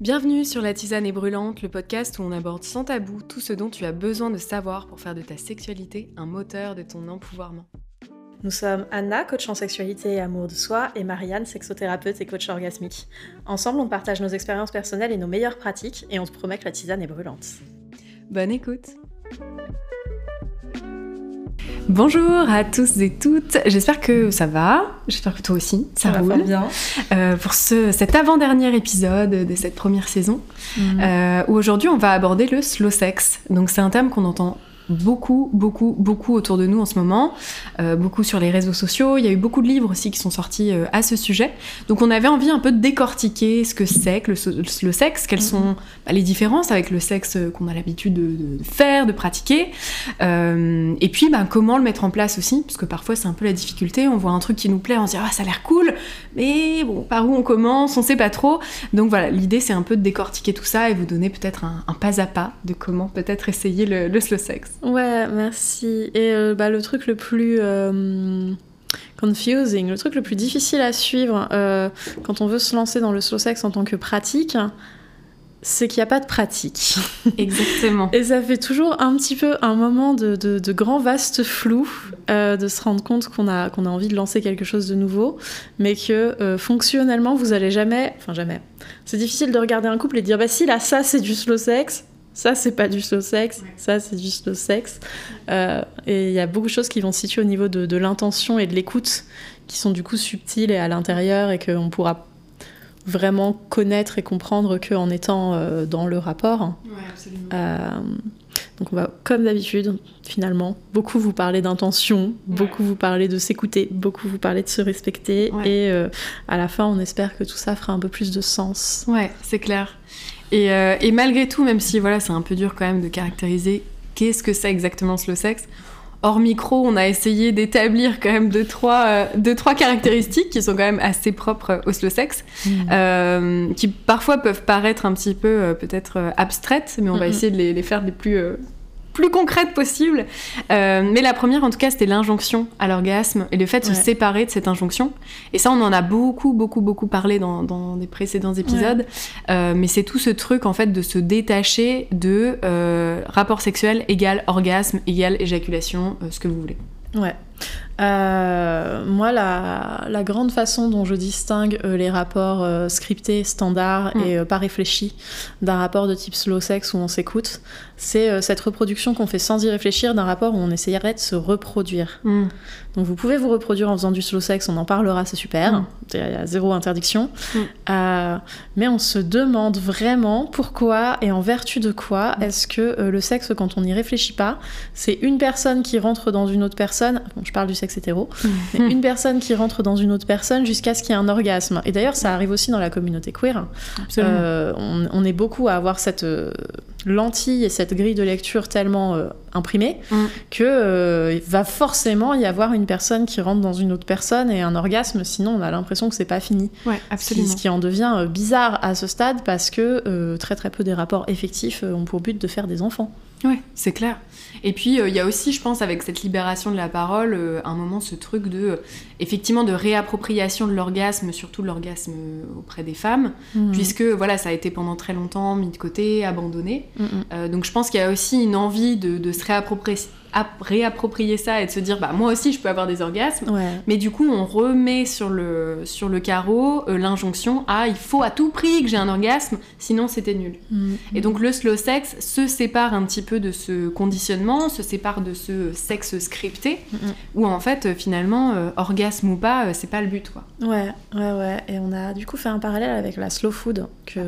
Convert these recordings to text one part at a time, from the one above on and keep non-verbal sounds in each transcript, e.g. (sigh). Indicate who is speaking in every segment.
Speaker 1: Bienvenue sur La Tisane est brûlante, le podcast où on aborde sans tabou tout ce dont tu as besoin de savoir pour faire de ta sexualité un moteur de ton empouvoirment.
Speaker 2: Nous sommes Anna, coach en sexualité et amour de soi, et Marianne, sexothérapeute et coach orgasmique. Ensemble, on partage nos expériences personnelles et nos meilleures pratiques, et on te promet que la tisane est brûlante.
Speaker 1: Bonne écoute Bonjour à tous et toutes, j'espère que ça va, j'espère que toi aussi, ça,
Speaker 2: va
Speaker 1: roule.
Speaker 2: bien.
Speaker 1: Euh, pour ce, cet avant-dernier épisode de cette première saison,
Speaker 2: Mhm.
Speaker 1: euh, où aujourd'hui on va aborder le slow sex. Donc c'est un terme qu'on entend beaucoup, beaucoup, beaucoup autour de nous en ce moment, euh, beaucoup sur les réseaux sociaux. Il y a eu beaucoup de livres aussi qui sont sortis euh, à ce sujet. Donc on avait envie un peu de décortiquer ce que c'est que le, le slow sex, quelles
Speaker 2: Mhm.
Speaker 1: sont bah, les différences avec le sexe qu'on a l'habitude de, de faire, de pratiquer, euh, et puis bah, comment le mettre en place aussi, parce que parfois c'est un peu la difficulté. On voit un truc qui nous plaît, on se dit ah ça a l'air cool, mais bon par où on commence, on sait pas trop. Donc voilà, l'idée c'est un peu de décortiquer tout ça et vous donner peut-être un, un pas à pas de comment peut-être essayer le, le slow sex.
Speaker 2: Ouais, merci. Et euh, bah, le truc le plus euh, confusing, le truc le plus difficile à suivre euh, quand on veut se lancer dans le slow sex en tant que pratique, c'est qu'il n'y a pas de pratique. (laughs)
Speaker 1: Exactement.
Speaker 2: Et ça fait toujours un petit peu un moment de, de- de grand vaste flou, euh, de se rendre compte qu'on a, qu'on a envie de lancer quelque chose de nouveau, mais que euh, fonctionnellement, vous allez jamais... Enfin, jamais. C'est difficile de regarder un couple et de dire, bah si, là, ça, c'est du slow sex. Ça, c'est pas du slow sex. Ça, c'est du slow sex. Euh, et il y a beaucoup de choses qui vont se situer au niveau de, de l'intention et de l'écoute, qui sont du coup subtiles et à l'intérieur, et qu'on pourra vraiment connaître et comprendre qu'en étant euh, dans le rapport.
Speaker 1: Ouais, absolument.
Speaker 2: Euh, donc on va, comme d'habitude, finalement, beaucoup vous parler d'intention, beaucoup vous parler de s'écouter, beaucoup vous parler de se respecter,
Speaker 1: Ouais.
Speaker 2: et euh, à la fin, on espère que tout ça fera un peu plus de sens.
Speaker 1: Ouais, c'est clair. Et, euh, et malgré tout, même si voilà, c'est un peu dur quand même de caractériser qu'est-ce que c'est exactement slow sex, hors micro, on a essayé d'établir quand même deux trois, euh, deux, trois caractéristiques qui sont quand même assez propres au slow sex, euh, qui parfois peuvent paraître un petit peu euh, peut-être abstraites, mais on va essayer de les, les faire les plus, plus concrètes possibles. Euh, mais la première, en tout cas, c'était l'injonction à l'orgasme et le fait de
Speaker 2: Ouais.
Speaker 1: se séparer de cette injonction. Et ça, on en a beaucoup, beaucoup, beaucoup parlé dans, dans des précédents épisodes. Euh, mais c'est tout ce truc, en fait, de se détacher de euh, rapport sexuel égal orgasme, égal éjaculation, ce que vous voulez.
Speaker 2: Ouais. Euh, moi, la, la grande façon dont je distingue euh, les rapports euh, scriptés, standards
Speaker 1: Mm.
Speaker 2: et pas réfléchis d'un rapport de type slow sex où on s'écoute, c'est cette reproduction qu'on fait sans y réfléchir d'un rapport où on essayerait de se reproduire. Donc vous pouvez vous reproduire en faisant du slow sex, on en parlera, c'est super.
Speaker 1: Mm.
Speaker 2: Il y a- il y a zéro interdiction.
Speaker 1: Mm.
Speaker 2: Mais on se demande vraiment pourquoi et en vertu de quoi
Speaker 1: Mm.
Speaker 2: est-ce que le sexe, quand on n'y réfléchit pas, c'est une personne qui rentre dans une autre personne. Bon, je parle du sexe hétéro. mais une personne qui rentre dans une autre personne jusqu'à ce qu'il y ait un orgasme. Et d'ailleurs, ça arrive aussi dans la communauté queer. Euh, on, on est beaucoup à avoir cette euh, lentille et cette grille de lecture tellement euh, imprimée
Speaker 1: Mm.
Speaker 2: que va forcément y avoir une personne qui rentre dans une autre personne et un orgasme. Sinon, on a l'impression que c'est pas fini.
Speaker 1: ouais,
Speaker 2: Ce qui,
Speaker 1: absolument.
Speaker 2: ce qui en devient bizarre à ce stade parce que très très peu des rapports effectifs ont pour but de faire des enfants.
Speaker 1: Ouais, c'est clair. Et puis euh, il y a aussi, je pense, avec cette libération de la parole, euh, un moment ce truc de, euh, effectivement, de réappropriation de l'orgasme, surtout de l'orgasme auprès des femmes,
Speaker 2: Mhm.
Speaker 1: puisque voilà, ça a été pendant très longtemps mis de côté, abandonné.
Speaker 2: Mhm.
Speaker 1: Donc je pense qu'il y a aussi une envie de, de se réapproprier, ap- réapproprier ça et de se dire, bah moi aussi je peux avoir des orgasmes.
Speaker 2: Ouais.
Speaker 1: Mais du coup, on remet sur le, sur le carreau euh, l'injonction à il faut à tout prix que j'ai un orgasme, sinon c'était nul.
Speaker 2: Mhm.
Speaker 1: Et donc le slow sex se sépare un petit peu de ce conditionnement, se sépare de ce sexe scripté,
Speaker 2: Mhm.
Speaker 1: où en fait euh, finalement, euh, orgasme ou pas, c'est pas le but quoi.
Speaker 2: Ouais, ouais, ouais. Et on a du coup fait un parallèle avec la slow food, que,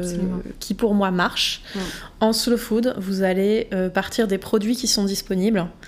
Speaker 2: qui pour moi marche.
Speaker 1: Ouais.
Speaker 2: En slow food, vous allez euh, partir des produits qui sont disponibles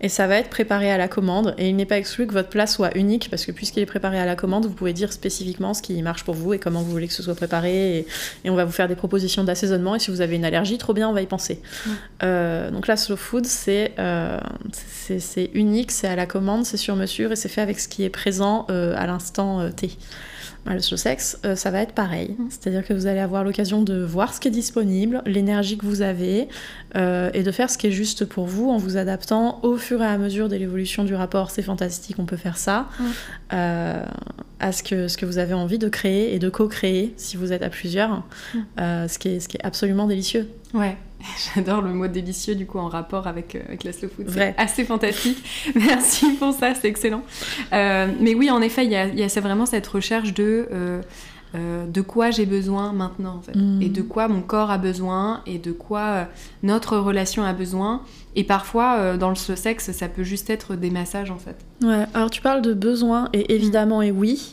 Speaker 2: et ça va être préparé à la commande. Et il n'est pas exclu que votre plat soit unique parce que puisqu'il est préparé à la commande, vous pouvez dire spécifiquement ce qui marche pour vous et comment vous voulez que ce soit préparé. Et, et on va vous faire des propositions d'assaisonnement. Et si vous avez une allergie, trop bien, on va y penser. Euh, donc la slow food, c'est euh, c'est unique, c'est à la commande, c'est sur mesure et c'est fait avec ce qui est présent euh, à l'instant T. Le slow sex, ça va être pareil.
Speaker 1: Mm.
Speaker 2: C'est-à-dire que vous allez avoir l'occasion de voir ce qui est disponible, l'énergie que vous avez, et de faire ce qui est juste pour vous en vous adaptant au fur et à mesure de l'évolution du rapport, c'est fantastique, on peut faire ça, euh, à ce que, ce que vous avez envie de créer et de co-créer si vous êtes à plusieurs, euh, ce, qui est, ce qui est absolument délicieux.
Speaker 1: Ouais, (laughs) j'adore le mot délicieux du coup en rapport avec, euh, avec la slow food.
Speaker 2: Vrai.
Speaker 1: C'est assez fantastique. (laughs) Merci pour ça, c'est excellent. Euh, mais oui, en effet, il y a, y vraiment cette recherche de euh, euh, de quoi j'ai besoin maintenant en fait,
Speaker 2: Mm.
Speaker 1: et de quoi mon corps a besoin, et de quoi euh, notre relation a besoin. Et parfois, euh, dans le slow sex, ça peut juste être des massages en fait.
Speaker 2: Ouais, alors tu parles de besoin, et évidemment, et oui,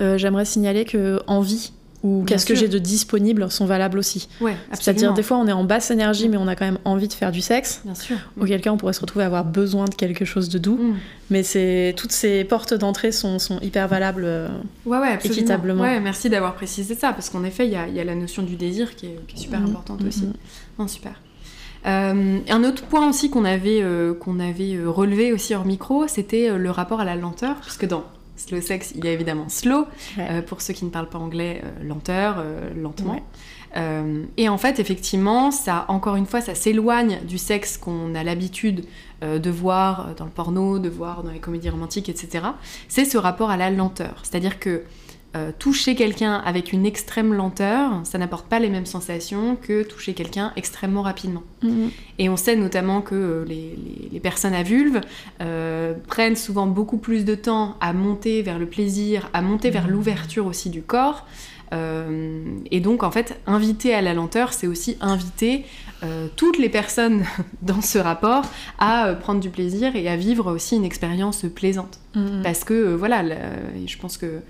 Speaker 1: Mm.
Speaker 2: j'aimerais signaler que envie ou qu'est-ce que j'ai de disponible sont valables aussi.
Speaker 1: Ouais,
Speaker 2: C'est-à-dire, des fois, on est en basse énergie, mais on a quand même envie de faire du sexe.
Speaker 1: Bien sûr.
Speaker 2: Auquel cas, on pourrait se retrouver à avoir besoin de quelque chose de doux.
Speaker 1: Mm.
Speaker 2: Mais c'est toutes ces portes d'entrée sont, sont hyper valables. euh,
Speaker 1: Ouais, ouais.
Speaker 2: Équitablement.
Speaker 1: Ouais, merci d'avoir précisé ça, parce qu'en effet, il y a, y a la notion du désir qui est, qui est super
Speaker 2: Mhm,
Speaker 1: importante
Speaker 2: mhm.
Speaker 1: aussi. Non, super. Euh, un autre point aussi qu'on avait, euh, qu'on avait relevé aussi hors micro, c'était le rapport à la lenteur, puisque dans slow sex, il y a évidemment slow,
Speaker 2: Ouais.
Speaker 1: euh, pour ceux qui ne parlent pas anglais, euh, lenteur, euh, lentement.
Speaker 2: Ouais.
Speaker 1: Et en fait, effectivement, ça, encore une fois, ça s'éloigne du sexe qu'on a l'habitude de voir dans le porno, de voir dans les comédies romantiques, etc. C'est ce rapport à la lenteur. C'est-à-dire que euh, toucher quelqu'un avec une extrême lenteur, ça n'apporte pas les mêmes sensations que toucher quelqu'un extrêmement rapidement.
Speaker 2: Mhm.
Speaker 1: Et on sait notamment que euh, les, les- les personnes à vulve euh, prennent souvent beaucoup plus de temps à monter vers le plaisir, à monter vers l'ouverture aussi du corps. Euh, et donc, en fait, inviter à la lenteur, c'est aussi inviter euh, toutes les personnes (laughs) dans ce rapport à euh, prendre du plaisir et à vivre aussi une expérience plaisante.
Speaker 2: Mhm.
Speaker 1: Parce que, voilà, je pense que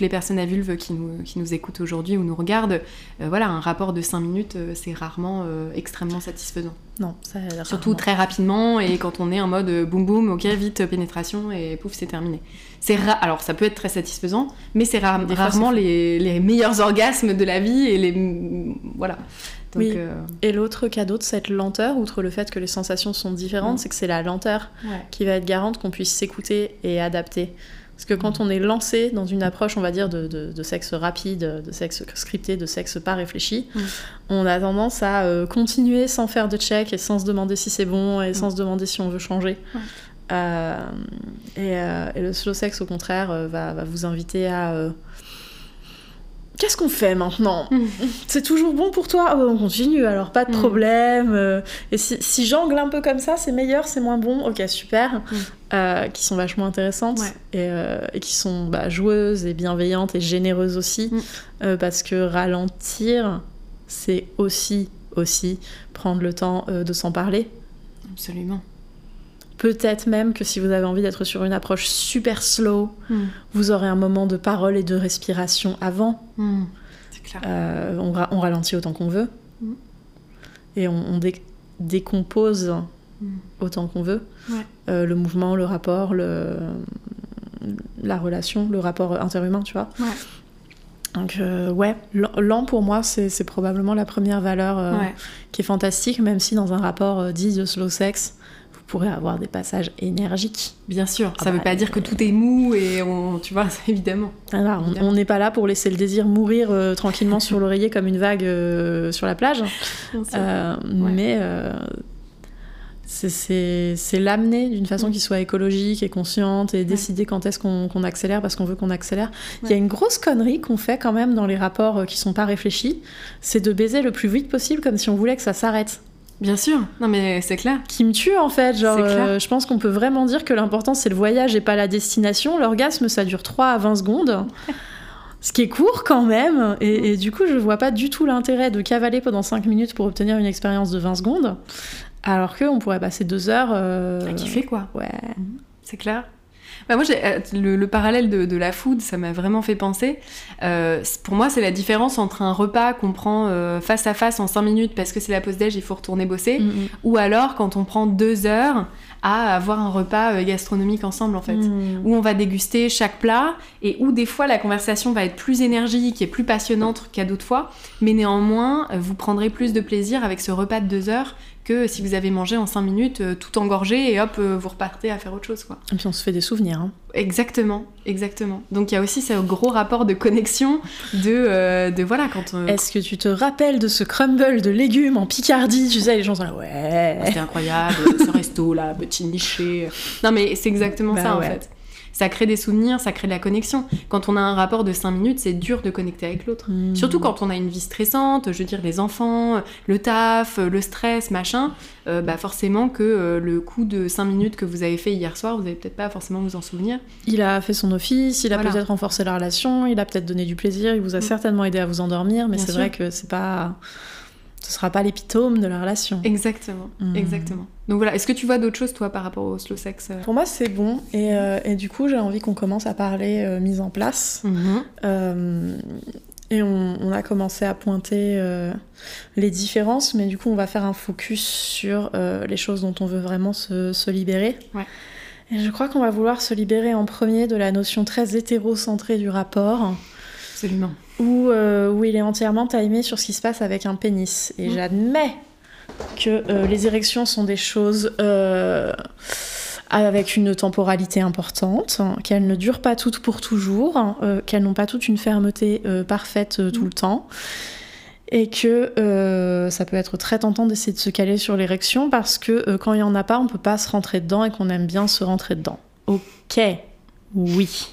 Speaker 1: toutes les personnes à vulve qui nous, qui nous écoutent aujourd'hui ou nous regardent, euh, voilà, un rapport de 5 minutes, euh, c'est rarement euh, extrêmement satisfaisant.
Speaker 2: Non, ça a l'air
Speaker 1: Surtout
Speaker 2: rarement.
Speaker 1: très rapidement et quand on est en mode boum boum, ok, vite, pénétration et pouf, c'est terminé. C'est Alors ça peut être très satisfaisant, mais c'est ra- rarement les, les meilleurs orgasmes de la vie et les. Voilà. Donc,
Speaker 2: Oui. Et l'autre cadeau de cette lenteur, outre le fait que les sensations sont différentes, c'est que c'est la lenteur
Speaker 1: ouais.
Speaker 2: qui va être garante qu'on puisse s'écouter et adapter. Parce que quand on est lancé dans une approche, on va dire, de, de- de sexe rapide, de sexe scripté, de sexe pas réfléchi,
Speaker 1: Mm.
Speaker 2: on a tendance à euh, continuer sans faire de check et sans se demander si c'est bon et
Speaker 1: Mm.
Speaker 2: sans se demander si on veut changer. Euh, et, euh, et le slow sex, au contraire, va, va vous inviter à... Qu'est-ce qu'on fait maintenant
Speaker 1: Mm.
Speaker 2: C'est toujours bon pour toi? Oh, On continue, alors pas de
Speaker 1: Mm.
Speaker 2: problème. euh, et si, si j'angle un peu comme ça, c'est meilleur, c'est moins bon? Ok, super. Euh, qui sont vachement intéressantes
Speaker 1: Ouais.
Speaker 2: et, euh, et qui sont bah, joueuses et bienveillantes et généreuses aussi.
Speaker 1: Mm.
Speaker 2: Euh, parce que ralentir, c'est aussi, aussi prendre le temps de s'en parler.
Speaker 1: Absolument.
Speaker 2: Peut-être même que si vous avez envie d'être sur une approche super slow, vous aurez un moment de parole et de respiration avant.
Speaker 1: Mm. C'est clair.
Speaker 2: Euh, on, ra- on ralentit autant qu'on veut.
Speaker 1: Mm.
Speaker 2: Et on, on dé- décompose autant qu'on veut.
Speaker 1: Ouais.
Speaker 2: Euh, le mouvement, le rapport, le... la relation, le rapport interhumain, tu vois.
Speaker 1: Ouais.
Speaker 2: Donc, euh, ouais, lent pour moi, c'est c'est probablement la première valeur euh,
Speaker 1: Ouais.
Speaker 2: qui est fantastique, même si dans un rapport euh, dit de slow sex, pourrez avoir des passages énergiques.
Speaker 1: Bien sûr,
Speaker 2: Ah
Speaker 1: ça veut
Speaker 2: bah,
Speaker 1: pas dire que tout est mou et on, tu vois, (laughs) évidemment.
Speaker 2: On- n'est pas là pour laisser le désir mourir euh, tranquillement sur l'oreiller comme une vague euh, sur la plage. (laughs) Euh, Mais euh, c'est- l'amener d'une façon
Speaker 1: Mm.
Speaker 2: qui soit écologique et consciente et décider quand est-ce qu'on accélère parce qu'on veut qu'on accélère. Il y a
Speaker 1: Ouais.
Speaker 2: une grosse connerie qu'on fait quand même dans les rapports euh, qui sont pas réfléchis, c'est de baiser le plus vite possible comme si on voulait que ça s'arrête.
Speaker 1: Bien sûr, non mais c'est clair.
Speaker 2: Qui me tue en fait, genre euh, je pense qu'on peut vraiment dire que l'important c'est le voyage et pas la destination. L'orgasme ça dure 3 à 20 secondes. (laughs) Ce qui est court quand même, et, et du coup je vois pas du tout l'intérêt de cavaler pendant 5 minutes pour obtenir une expérience de 20 secondes, alors qu'on pourrait passer 2 heures... euh,
Speaker 1: À kiffer quoi.
Speaker 2: Ouais.
Speaker 1: C'est clair. Bah, moi, euh, le, le parallèle de, de la food, ça m'a vraiment fait penser. Euh, pour moi, c'est la différence entre un repas qu'on prend euh, face à face en 5 minutes parce que c'est la pause déj, il faut retourner bosser,
Speaker 2: Mm,
Speaker 1: ou alors quand on prend 2 heures à avoir un repas euh, gastronomique ensemble en fait.
Speaker 2: mm.
Speaker 1: Où on va déguster chaque plat et où des fois la conversation va être plus énergique et plus passionnante qu'à d'autres fois, mais néanmoins vous prendrez plus de plaisir avec ce repas de deux heures que si vous avez mangé en 5 minutes, euh, tout engorgé, et hop, euh, vous repartez à faire autre chose, quoi.
Speaker 2: Et puis on se fait des souvenirs. hein.
Speaker 1: Exactement, exactement. Donc il y a aussi ce gros rapport de connexion de, euh, de voilà, quand.
Speaker 2: Est-ce que tu te rappelles de ce crumble de légumes en Picardie? Tu sais, les gens sont là,
Speaker 1: Ah,
Speaker 2: ouais.
Speaker 1: C'était incroyable, ce resto là, petit niché. Non mais c'est exactement
Speaker 2: Bah
Speaker 1: ça en fait. Ça crée des souvenirs, ça crée de la connexion. Quand on a un rapport de 5 minutes, c'est dur de connecter avec l'autre.
Speaker 2: Hmm.
Speaker 1: Surtout quand on a une vie stressante, je veux dire les enfants, le taf, le stress, machin, euh, bah forcément que euh, le coup de 5 minutes que vous avez fait hier soir, vous allez peut-être pas forcément vous en souvenir.
Speaker 2: Il a fait son office, il a
Speaker 1: Voilà.
Speaker 2: peut-être renforcé la relation, il a peut-être donné du plaisir, il vous a
Speaker 1: Mm.
Speaker 2: certainement aidé à vous endormir, mais c'est vrai que c'est pas. Ce sera pas l'épitome de la relation.
Speaker 1: Exactement,
Speaker 2: Hmm.
Speaker 1: exactement. Donc voilà, est-ce que tu vois d'autres choses toi par rapport au slow sex euh
Speaker 2: Pour moi, c'est bon. Et, euh, et du coup, j'ai envie qu'on commence à parler euh, mise en place.
Speaker 1: Mhm.
Speaker 2: Euh, et on, on a commencé à pointer les différences, mais du coup, on va faire un focus sur les choses dont on veut vraiment se, se libérer.
Speaker 1: Ouais.
Speaker 2: Et je crois qu'on va vouloir se libérer en premier de la notion très hétérocentrée du rapport,
Speaker 1: Absolument.
Speaker 2: Où, euh, où il est entièrement timé sur ce qui se passe avec un pénis. Et
Speaker 1: Mm.
Speaker 2: j'admets que euh, les érections sont des choses euh, avec une temporalité importante, qu'elles ne durent pas toutes pour toujours, euh, qu'elles n'ont pas toutes une fermeté parfaite tout
Speaker 1: Mm.
Speaker 2: le temps. Et que euh, ça peut être très tentant d'essayer de se caler sur l'érection parce que euh, quand il n'y en a pas, on peut pas se rentrer dedans et qu'on aime bien se rentrer dedans. Ok, oui.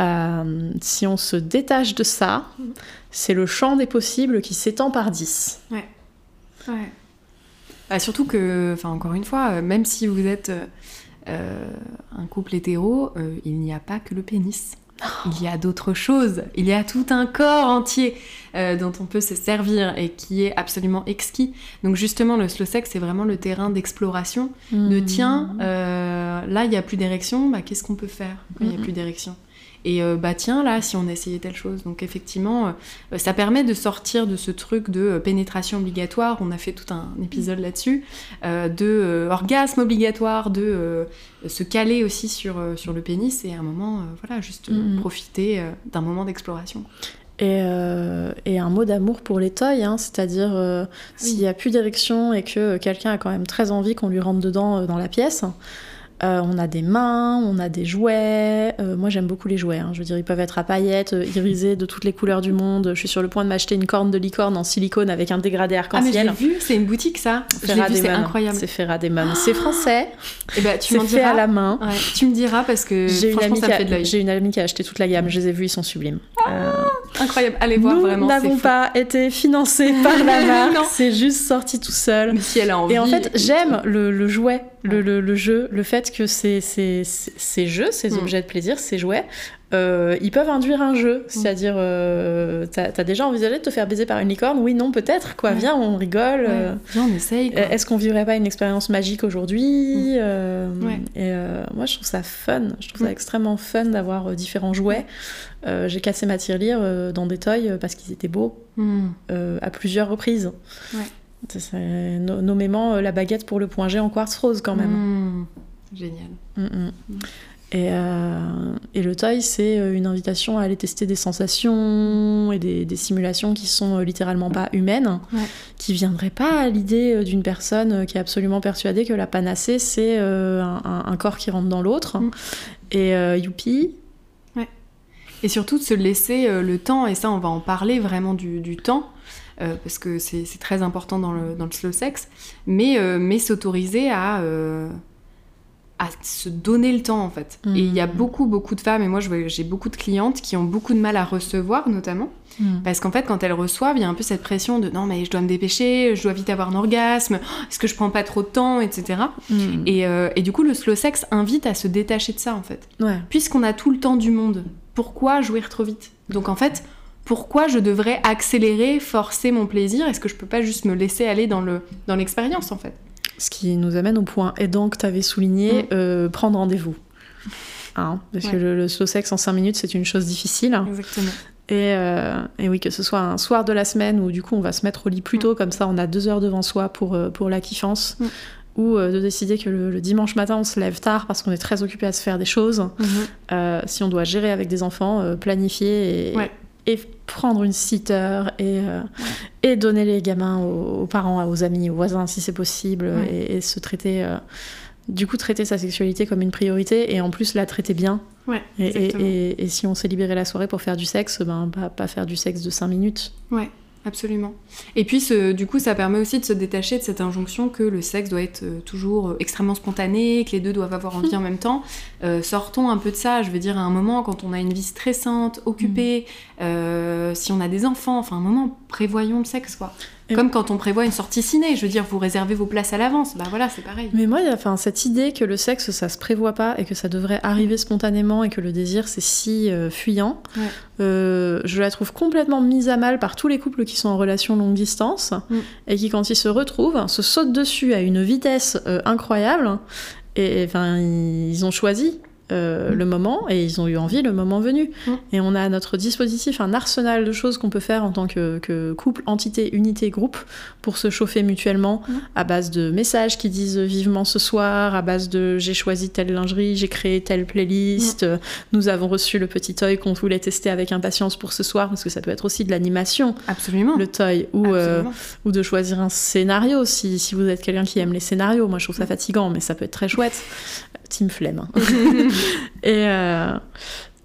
Speaker 2: Euh, si on se détache de ça, c'est le champ des possibles qui s'étend par 10.
Speaker 1: Ouais. Bah, surtout que, enfin encore une fois, euh, même si vous êtes euh, un couple hétéro, euh, il n'y a pas que le pénis. Il y a d'autres choses. Il y a tout un corps entier dont on peut se servir et qui est absolument exquis. Donc justement, le slow sex, c'est vraiment le terrain d'exploration. De
Speaker 2: Hmm.
Speaker 1: tiens, là, il n'y a plus d'érection, bah, qu'est-ce qu'on peut faire quand il n'y a
Speaker 2: Mhm.
Speaker 1: plus d'érection? Et euh, bah tiens, là, si on essayait telle chose. Donc effectivement, euh, ça permet de sortir de ce truc de euh, pénétration obligatoire, on a fait tout un épisode là-dessus, euh, de orgasme obligatoire, de se caler aussi sur, sur le pénis et à un moment, voilà, juste
Speaker 2: Mhm.
Speaker 1: profiter d'un moment d'exploration.
Speaker 2: Et, euh, et un mot d'amour pour les toys, hein, c'est-à-dire euh, s'il n'y a plus d'érection et que quelqu'un a quand même très envie qu'on lui rentre dedans dans la pièce, euh, on a des mains, on a des jouets. Euh, moi j'aime beaucoup les jouets, hein. je veux dire ils peuvent être à paillettes, euh, irisés de toutes les couleurs du monde. Je suis sur le point de m'acheter une corne de licorne en silicone avec un dégradé
Speaker 1: Ah mais
Speaker 2: arc-en-ciel.
Speaker 1: vu, c'est une boutique ça. C'est incroyable.
Speaker 2: C'est Ferrademon. C'est français,
Speaker 1: Et bah tu
Speaker 2: c'est
Speaker 1: m'en
Speaker 2: fait
Speaker 1: diras.
Speaker 2: à la main.
Speaker 1: Ouais, tu me diras parce que
Speaker 2: J'ai une, amie
Speaker 1: ça
Speaker 2: qui
Speaker 1: me fait de
Speaker 2: a,
Speaker 1: l'œil.
Speaker 2: j'ai une amie qui a acheté toute la gamme, je les ai vus, ils sont sublimes. Euh,
Speaker 1: Incroyable, allez voir
Speaker 2: Nous
Speaker 1: vraiment. c'est
Speaker 2: n'avons pas été financés par la (laughs) marque, c'est juste sorti tout seul.
Speaker 1: Mais si elle a envie.
Speaker 2: Et en fait, j'aime le, le jouet, le, le- le jeu, le fait que ces, ces, ces- jeux, ces
Speaker 1: Mm.
Speaker 2: objets de plaisir, ces jouets, euh, ils peuvent induire un jeu. C'est-à-dire, euh, t'as as déjà envisagé de te faire baiser par une licorne? Oui, non, peut-être, quoi.
Speaker 1: Ouais.
Speaker 2: Viens, on rigole.
Speaker 1: Ouais.
Speaker 2: euh,
Speaker 1: Viens, on essaye.
Speaker 2: Est-ce qu'on vivrait pas une expérience magique aujourd'hui? Euh,
Speaker 1: Ouais.
Speaker 2: Et moi, je trouve ça fun. Je trouve ça
Speaker 1: Mm.
Speaker 2: extrêmement fun d'avoir différents jouets. J'ai cassé ma tirelire dans des toys parce qu'ils étaient beaux à plusieurs reprises.
Speaker 1: Ouais.
Speaker 2: Nommément euh, la baguette pour le point G en quartz rose quand même.
Speaker 1: Hmm. Génial.
Speaker 2: Mm, mm. Et, euh, et le toy, c'est euh, une invitation à aller tester des sensations et des, des simulations qui sont littéralement pas humaines,
Speaker 1: Ouais.
Speaker 2: qui viendraient pas à l'idée d'une personne qui est absolument persuadée que la panacée, c'est un, corps qui rentre dans l'autre. Et euh, youpi,
Speaker 1: Et surtout de se laisser euh, le temps, et ça on va en parler vraiment du, du temps, euh, parce que c'est très important dans le, dans le slow sex, mais, euh, mais s'autoriser à, euh, à se donner le temps en fait. Et il y a beaucoup beaucoup de femmes, et moi j'ai beaucoup de clientes qui ont beaucoup de mal à recevoir notamment, parce qu'en fait quand elles reçoivent, il y a un peu cette pression de non mais je dois me dépêcher, je dois vite avoir un orgasme, est-ce que je prends pas trop de temps, etc. Et, euh, et du coup le slow sex invite à se détacher de ça en fait
Speaker 2: Ouais.
Speaker 1: puisqu'on a tout le temps du monde, pourquoi jouir trop vite Donc en fait, pourquoi je devrais accélérer, forcer mon plaisir? Est-ce que je peux pas juste me laisser aller dans le dans l'expérience en fait?
Speaker 2: Ce qui nous amène au point aidant que tu avais souligné,
Speaker 1: Mm.
Speaker 2: euh, prendre rendez-vous. Hein, parce que le, le slow sex en 5 minutes, c'est une chose difficile.
Speaker 1: Exactement.
Speaker 2: Et, euh, et oui, que ce soit un soir de la semaine où du coup on va se mettre au lit plus tôt, comme ça on a deux heures devant soi pour, euh, pour la kiffance,
Speaker 1: Mm.
Speaker 2: Ou euh, de décider que le, le dimanche matin on se lève tard parce qu'on est très occupé à se faire des choses. Euh, si on doit gérer avec des enfants, euh, planifier et,
Speaker 1: Ouais.
Speaker 2: et prendre une sitter et, euh, et donner les gamins aux, aux parents, aux amis, aux voisins si c'est possible
Speaker 1: Ouais.
Speaker 2: et, et se traiter. du coup, traiter sa sexualité comme une priorité et en plus la traiter bien.
Speaker 1: Ouais,
Speaker 2: Et, si on s'est libéré la soirée pour faire du sexe, ben pas, pas faire du sexe de 5 minutes.
Speaker 1: Ouais, absolument. Et puis, ce- du coup, ça permet aussi de se détacher de cette injonction que le sexe doit être euh, toujours euh, extrêmement spontané, que les deux doivent avoir envie en même temps. Euh, sortons un peu de ça. Je veux dire, à un moment, quand on a une vie stressante, occupée, euh, si on a des enfants, enfin, un moment, prévoyons le sexe, quoi.
Speaker 2: Et-
Speaker 1: Comme quand on prévoit une sortie ciné, je veux dire, vous réservez vos places à l'avance. Bah voilà, c'est pareil.
Speaker 2: Mais moi, enfin, cette idée que le sexe, ça se prévoit pas et que ça devrait arriver spontanément et que le désir, c'est si euh, fuyant,
Speaker 1: Ouais.
Speaker 2: euh, je la trouve complètement mise à mal par tous les couples qui sont en relation longue distance
Speaker 1: Mm.
Speaker 2: et qui, quand ils se retrouvent, se sautent dessus à une vitesse euh, incroyable. Et enfin, ils ont choisi. Euh,
Speaker 1: Mm.
Speaker 2: le moment et ils ont eu envie le moment venu.
Speaker 1: Mm.
Speaker 2: Et on a à notre dispositif un arsenal de choses qu'on peut faire en tant que, que couple, entité, unité, groupe pour se chauffer mutuellement
Speaker 1: Mm.
Speaker 2: à base de messages qui disent vivement ce soir, à base de j'ai choisi telle lingerie, j'ai créé telle playlist, euh, nous avons reçu le petit toy qu'on voulait tester avec impatience pour ce soir parce que ça peut être aussi de l'animation,
Speaker 1: Absolument.
Speaker 2: le toy, ou, euh, ou de choisir un scénario si, si vous êtes quelqu'un qui aime les scénarios. Moi je trouve ça fatigant, mais ça peut être très chouette. Team flemme. hein. (laughs) (laughs) et, euh,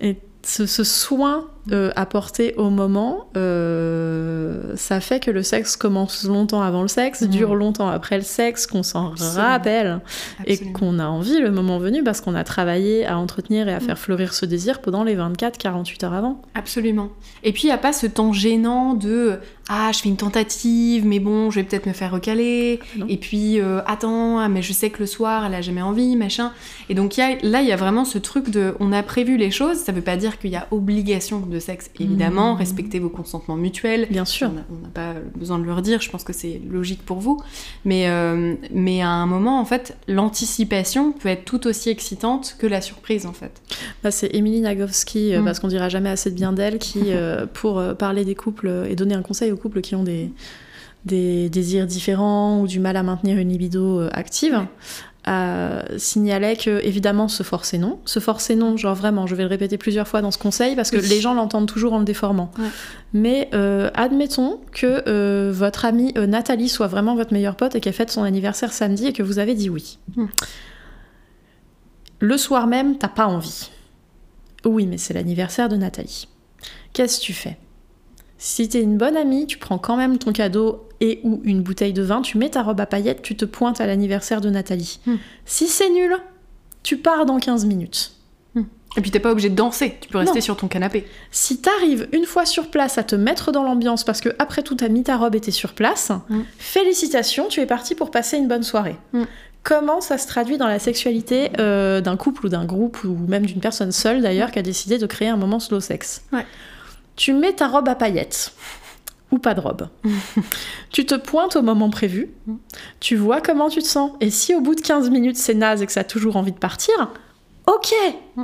Speaker 2: et ce, ce soin euh, apporté au moment, euh, ça fait que le sexe commence longtemps avant le sexe,
Speaker 1: Mhm.
Speaker 2: dure longtemps après le sexe, qu'on s'en
Speaker 1: Absolument.
Speaker 2: rappelle et qu'on a envie le moment venu parce qu'on a travaillé à entretenir et à faire fleurir ce désir pendant les 24-48 heures avant.
Speaker 1: Absolument. Et puis il n'y a pas ce temps gênant de ah je fais une tentative mais bon je vais peut-être me faire recaler
Speaker 2: Non.
Speaker 1: et puis euh, attends ah, mais je sais que le soir elle a jamais envie machin et donc y a- là il y a vraiment ce truc de on a prévu les choses ça veut pas dire qu'il y a obligation de sexe évidemment
Speaker 2: Mhm.
Speaker 1: respectez vos consentements mutuels
Speaker 2: Bien sûr.
Speaker 1: on n'a pas besoin de le redire, je pense que c'est logique pour vous. Mais, euh, mais à un moment, en fait, l'anticipation peut être tout aussi excitante que la surprise, en fait.
Speaker 2: Bah, c'est Émilie Nagovski, euh,
Speaker 1: Mm.
Speaker 2: parce qu'on dira jamais assez de bien d'elle, qui, (laughs) euh, pour parler des couples et donner un conseil aux couples qui ont des, des désirs différents ou du mal à maintenir une libido euh, active, euh, signalait que, évidemment, se forcer non. Se forcer non, genre vraiment, je vais le répéter plusieurs fois dans ce conseil, parce que
Speaker 1: Oui.
Speaker 2: les gens l'entendent toujours en le déformant.
Speaker 1: Ouais.
Speaker 2: Mais euh, admettons que euh, votre amie Nathalie soit vraiment votre meilleure pote et qu'elle fête son anniversaire samedi et que vous avez dit oui.
Speaker 1: Mm.
Speaker 2: Le soir même, t'as pas envie. Oui, mais c'est l'anniversaire de Nathalie. Qu'est-ce que tu fais? Si t'es une bonne amie, tu prends quand même ton cadeau et ou une bouteille de vin, tu mets ta robe à paillettes, tu te pointes à l'anniversaire de Nathalie.
Speaker 1: Hmm.
Speaker 2: Si c'est nul, tu pars dans 15 minutes.
Speaker 1: Et puis t'es pas obligé de danser, tu peux rester
Speaker 2: Non.
Speaker 1: sur ton canapé.
Speaker 2: Si t'arrives une fois sur place à te mettre dans l'ambiance parce que après tout t'as mis ta robe et t'es sur place,
Speaker 1: Mm.
Speaker 2: félicitations, tu es parti pour passer une bonne soirée.
Speaker 1: Mm.
Speaker 2: Comment ça se traduit dans la sexualité euh, d'un couple ou d'un groupe ou même d'une personne seule d'ailleurs qui a décidé de créer un moment slow sex?
Speaker 1: Ouais.
Speaker 2: Tu mets ta robe à paillettes ou pas de robe. (laughs) tu te pointes au moment prévu,
Speaker 1: Mm.
Speaker 2: tu vois comment tu te sens et si au bout de 15 minutes c'est naze et que ça a toujours envie de partir, ok.
Speaker 1: Mm.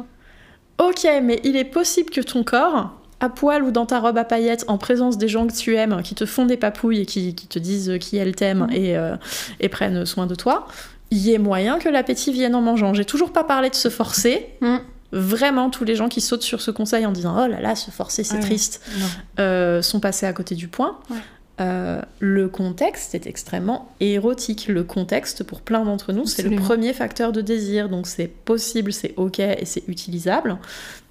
Speaker 2: Ok, mais il est possible que ton corps, à poil ou dans ta robe à paillettes, en présence des gens que tu aimes, qui te font des papouilles et qui, qui te disent qui elles t'aiment et, euh, et prennent soin de toi, il y ait moyen que l'appétit vienne en mangeant. J'ai toujours pas parlé de se forcer. Vraiment, tous les gens qui sautent sur ce conseil en disant oh là là, se forcer c'est
Speaker 1: Ouais.
Speaker 2: triste, euh, sont passés à côté du point.
Speaker 1: Ouais.
Speaker 2: Euh, le contexte est extrêmement érotique. Le contexte, pour plein d'entre nous, c'est le premier facteur de désir. Donc c'est possible, c'est ok et c'est utilisable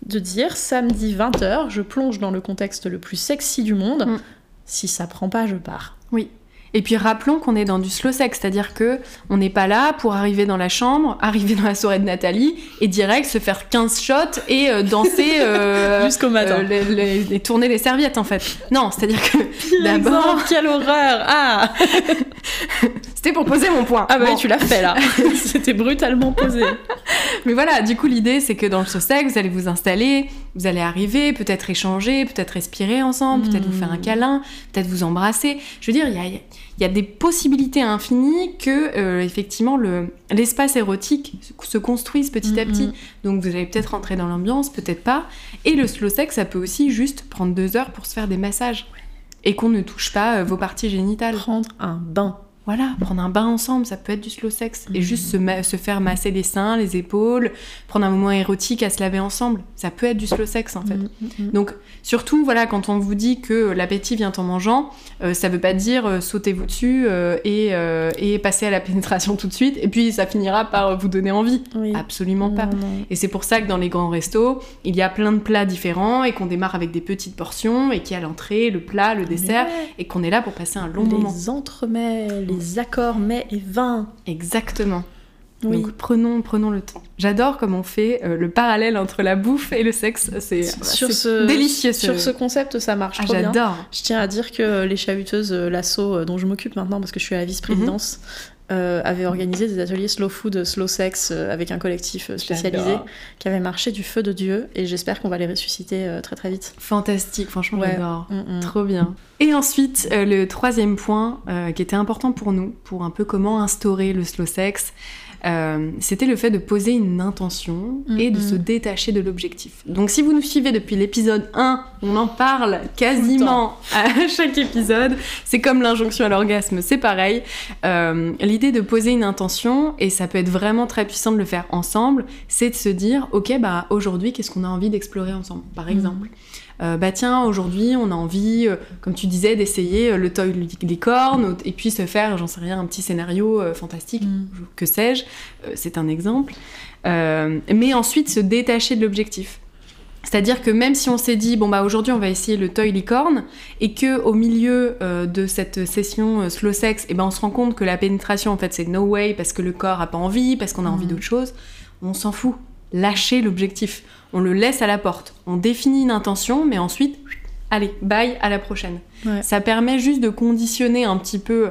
Speaker 2: de dire samedi 20h, je plonge dans le contexte le plus sexy du monde.
Speaker 1: Mm.
Speaker 2: Si ça prend pas, je pars.
Speaker 1: Oui. Et puis rappelons qu'on est dans du slow sex, c'est-à-dire que on n'est pas là pour arriver dans la chambre, (laughs) arriver dans la soirée de Nathalie et direct se faire 15 shots et euh, danser euh, (laughs)
Speaker 2: Jusqu'au matin.
Speaker 1: euh, les- les- et tourner les serviettes en fait. Non, c'est-à-dire que (laughs) d'abord
Speaker 2: quelle horreur Ah
Speaker 1: c'était pour poser mon point.
Speaker 2: Ah bah
Speaker 1: Bon.
Speaker 2: oui, tu l'as fait là. C'était brutalement posé.
Speaker 1: Mais voilà, du coup, l'idée, c'est que dans le SOSEC, vous allez vous installer, vous allez arriver, peut-être échanger, peut-être respirer ensemble, peut-être vous faire un
Speaker 2: Mm.
Speaker 1: câlin, peut-être vous embrasser. Je veux dire, il y a, il y a des possibilités infinies que, euh, effectivement, le- l'espace érotique se- se construise petit à petit.
Speaker 2: mm.
Speaker 1: Donc, vous allez peut-être rentrer dans l'ambiance, peut-être pas. Et le slow sex, ça peut aussi juste prendre deux heures pour se faire des massages. Et qu'on ne touche pas euh, vos parties génitales.
Speaker 2: Prendre un bain.
Speaker 1: Voilà, prendre un bain ensemble, ça peut être du slow sex. Et juste se, se faire masser les seins, les épaules, prendre un moment érotique à se laver ensemble, ça peut être du slow sex en fait.
Speaker 2: Mm, mm.
Speaker 1: Donc surtout, voilà, quand on vous dit que l'appétit vient en mangeant, euh, ça veut pas dire euh, sautez-vous dessus euh, et, euh, et passez à la pénétration tout de suite, et puis ça finira par vous donner envie.
Speaker 2: Oui.
Speaker 1: Absolument pas.
Speaker 2: Non.
Speaker 1: Et c'est pour ça que dans les grands restos, il y a plein de plats différents et qu'on démarre avec des petites portions et qu'il y a l'entrée, le plat, le dessert
Speaker 2: Ouais.
Speaker 1: et qu'on est là pour passer un long moment.
Speaker 2: Les entremets, les accords mets et vins.
Speaker 1: Exactement.
Speaker 2: Oui.
Speaker 1: Donc prenons, prenons le temps. J'adore comme on fait euh, le parallèle entre la bouffe et le sexe. C'est
Speaker 2: sur ce,
Speaker 1: délicieux.
Speaker 2: Sur ce concept, ça marche
Speaker 1: Ah, j'adore.
Speaker 2: Je tiens à dire que les chahuteuses, euh, l'asso euh, dont je m'occupe maintenant parce que je suis à la vice-présidence, euh, avaient organisé des ateliers slow food, slow sex euh, avec un collectif euh, spécialisé qui avait marché du feu de Dieu et j'espère qu'on va les ressusciter euh, très très vite.
Speaker 1: Fantastique, franchement,
Speaker 2: Ouais.
Speaker 1: j'adore.
Speaker 2: Mm, mm.
Speaker 1: Trop bien. Et ensuite, euh, le troisième point euh, qui était important pour nous, pour un peu comment instaurer le slow sex, euh, c'était le fait de poser une intention et de
Speaker 2: Mhm.
Speaker 1: se détacher de l'objectif. Donc si vous nous suivez depuis l'épisode 1, on en parle quasiment à (laughs) chaque épisode, c'est comme l'injonction à l'orgasme, c'est pareil. Euh, L'idée de poser une intention, et ça peut être vraiment très puissant de le faire ensemble, c'est de se dire, ok, bah aujourd'hui, qu'est-ce qu'on a envie d'explorer ensemble, par exemple? Euh, bah tiens, aujourd'hui, on a envie, euh, comme tu disais, d'essayer euh, le toy licorne, et puis se faire, j'en sais rien, un petit scénario euh, fantastique,
Speaker 2: Mm.
Speaker 1: que sais-je, c'est un exemple. Mais ensuite, se détacher de l'objectif. C'est-à-dire que même si on s'est dit, bon bah aujourd'hui on va essayer le toy licorne, et que au milieu euh, de cette session euh, slow sex, et ben on se rend compte que la pénétration en fait c'est no way parce que le corps a pas envie, parce qu'on a envie
Speaker 2: Mhm.
Speaker 1: d'autre chose, on s'en fout. Lâcher l'objectif, on le laisse à la porte, on définit une intention, mais ensuite, allez, bye, à la prochaine.
Speaker 2: Ouais.
Speaker 1: Ça permet juste de conditionner un petit peu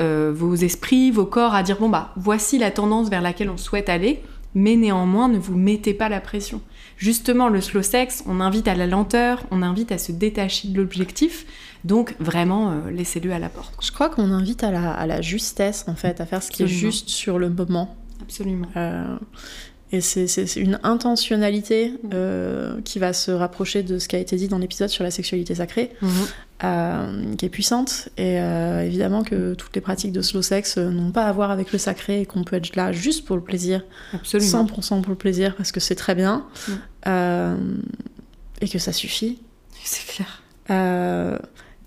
Speaker 1: euh, vos esprits, vos corps à dire bon bah voici la tendance vers laquelle on souhaite aller, mais néanmoins ne vous mettez pas la pression. Justement, le slow sex, on invite à la lenteur, on invite à se détacher de l'objectif, donc vraiment euh, laissez-le à la porte.
Speaker 2: Je crois qu'on invite à la, à la justesse en fait, à faire ce qui est juste sur le moment.
Speaker 1: Absolument.
Speaker 2: Euh, et c'est- une intentionnalité euh, qui va se rapprocher de ce qui a été dit dans l'épisode sur la sexualité sacrée, euh, qui est puissante. Et euh, évidemment que toutes les pratiques de slow sex n'ont pas à voir avec le sacré et qu'on peut être là juste pour le plaisir,
Speaker 1: Absolument.
Speaker 2: 100% pour le plaisir, parce que c'est très bien.
Speaker 1: Mm.
Speaker 2: Euh, et que ça suffit.
Speaker 1: C'est clair.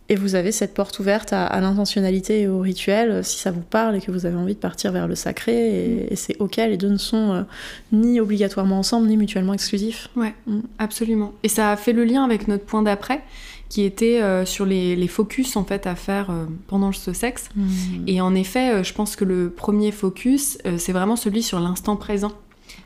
Speaker 2: Et vous avez cette porte ouverte à, à l'intentionnalité et au rituel euh, si ça vous parle et que vous avez envie de partir vers le sacré. Et, et c'est ok, les deux ne sont euh, ni obligatoirement ensemble ni mutuellement exclusifs.
Speaker 1: Ouais,
Speaker 2: Mm.
Speaker 1: absolument. Et ça a fait le lien avec notre point d'après, qui était euh, sur les, les focus en fait à faire euh, pendant le slow sex. Et en effet, je pense que le premier focus, c'est vraiment celui sur l'instant présent,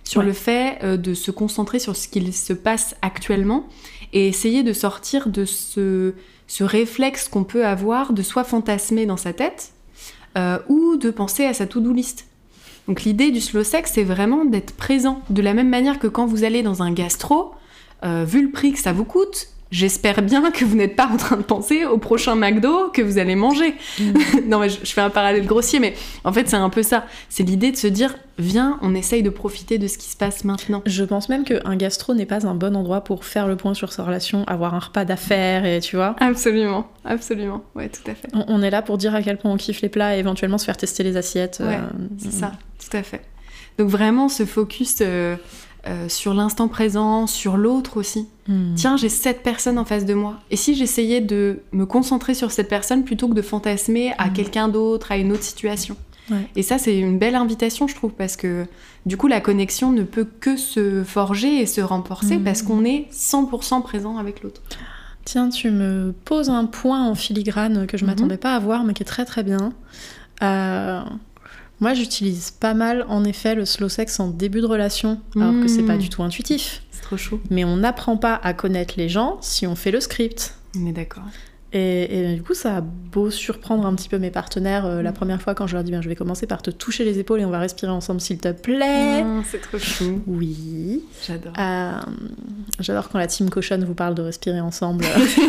Speaker 1: sur
Speaker 2: Ouais.
Speaker 1: le fait de se concentrer sur ce qu'il se passe actuellement et essayer de sortir de ce, ce réflexe qu'on peut avoir de soit fantasmer dans sa tête euh, ou de penser à sa to-do list. Donc l'idée du slow sex, c'est vraiment d'être présent. De la même manière que quand vous allez dans un gastro, euh, vu le prix que ça vous coûte, j'espère bien que vous n'êtes pas en train de penser au prochain McDo que vous allez manger. (laughs) non mais je, je fais un parallèle grossier, mais en fait c'est un peu ça. C'est l'idée de se dire, viens, on essaye de profiter de ce qui se passe maintenant.
Speaker 2: Je pense même qu'un gastro n'est pas un bon endroit pour faire le point sur sa relation, avoir un repas d'affaires et tu vois.
Speaker 1: Absolument, absolument, ouais, tout à fait.
Speaker 2: On, on est là pour dire à quel point on kiffe les plats et éventuellement se faire tester les assiettes.
Speaker 1: Ouais,
Speaker 2: euh,
Speaker 1: C'est ça, tout à fait. Donc vraiment ce focus euh, euh, sur l'instant présent, sur l'autre aussi.
Speaker 2: mm.
Speaker 1: Tiens, j'ai cette personne en face de moi. Et si j'essayais de me concentrer sur cette personne plutôt que de fantasmer à
Speaker 2: Mm.
Speaker 1: quelqu'un d'autre, à une autre situation
Speaker 2: Ouais.
Speaker 1: Et ça, c'est une belle invitation, je trouve, parce que du coup, la connexion ne peut que se forger et se renforcer
Speaker 2: Mm.
Speaker 1: parce qu'on est 100% présent avec l'autre.
Speaker 2: Tiens, tu me poses un point en filigrane que je
Speaker 1: Mhm.
Speaker 2: m'attendais pas à voir, mais qui est très très bien. Euh, moi, j'utilise pas mal, en effet, le slow sex en début de relation, alors que c'est pas
Speaker 1: Mhm.
Speaker 2: du tout intuitif.
Speaker 1: C'est trop chaud.
Speaker 2: Mais on n'apprend pas à connaître les gens si on fait le script.
Speaker 1: On est d'accord.
Speaker 2: Et, et du coup, ça a beau surprendre un petit peu mes partenaires euh, la première fois quand je leur dis ben, je vais commencer par te toucher les épaules et on va respirer ensemble, s'il te plaît.
Speaker 1: Ah, c'est trop chou.
Speaker 2: Oui.
Speaker 1: J'adore.
Speaker 2: Euh, J'adore quand la team cochonne vous parle de respirer ensemble.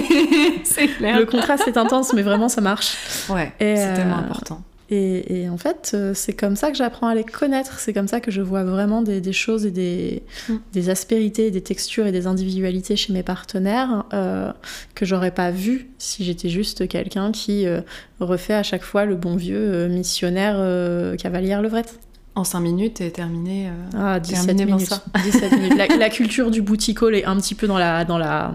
Speaker 2: (laughs)
Speaker 1: c'est clair.
Speaker 2: Le contraste est intense, mais vraiment ça marche.
Speaker 1: Ouais, c'est
Speaker 2: euh,
Speaker 1: tellement important.
Speaker 2: Et, et en fait, euh, c'est comme ça que j'apprends à les connaître. C'est comme ça que je vois vraiment des, des choses et des,
Speaker 1: Mm.
Speaker 2: des aspérités, des textures et des individualités chez mes partenaires euh, que j'aurais pas vu si j'étais juste quelqu'un qui euh, refait à chaque fois le bon vieux euh, missionnaire cavalière levrette.
Speaker 1: En 5 minutes, t'es terminé.
Speaker 2: Ah, 17
Speaker 1: Terminé pour
Speaker 2: minutes.
Speaker 1: ça.
Speaker 2: 17 minutes. La, la culture du boutique est un petit peu dans la, dans la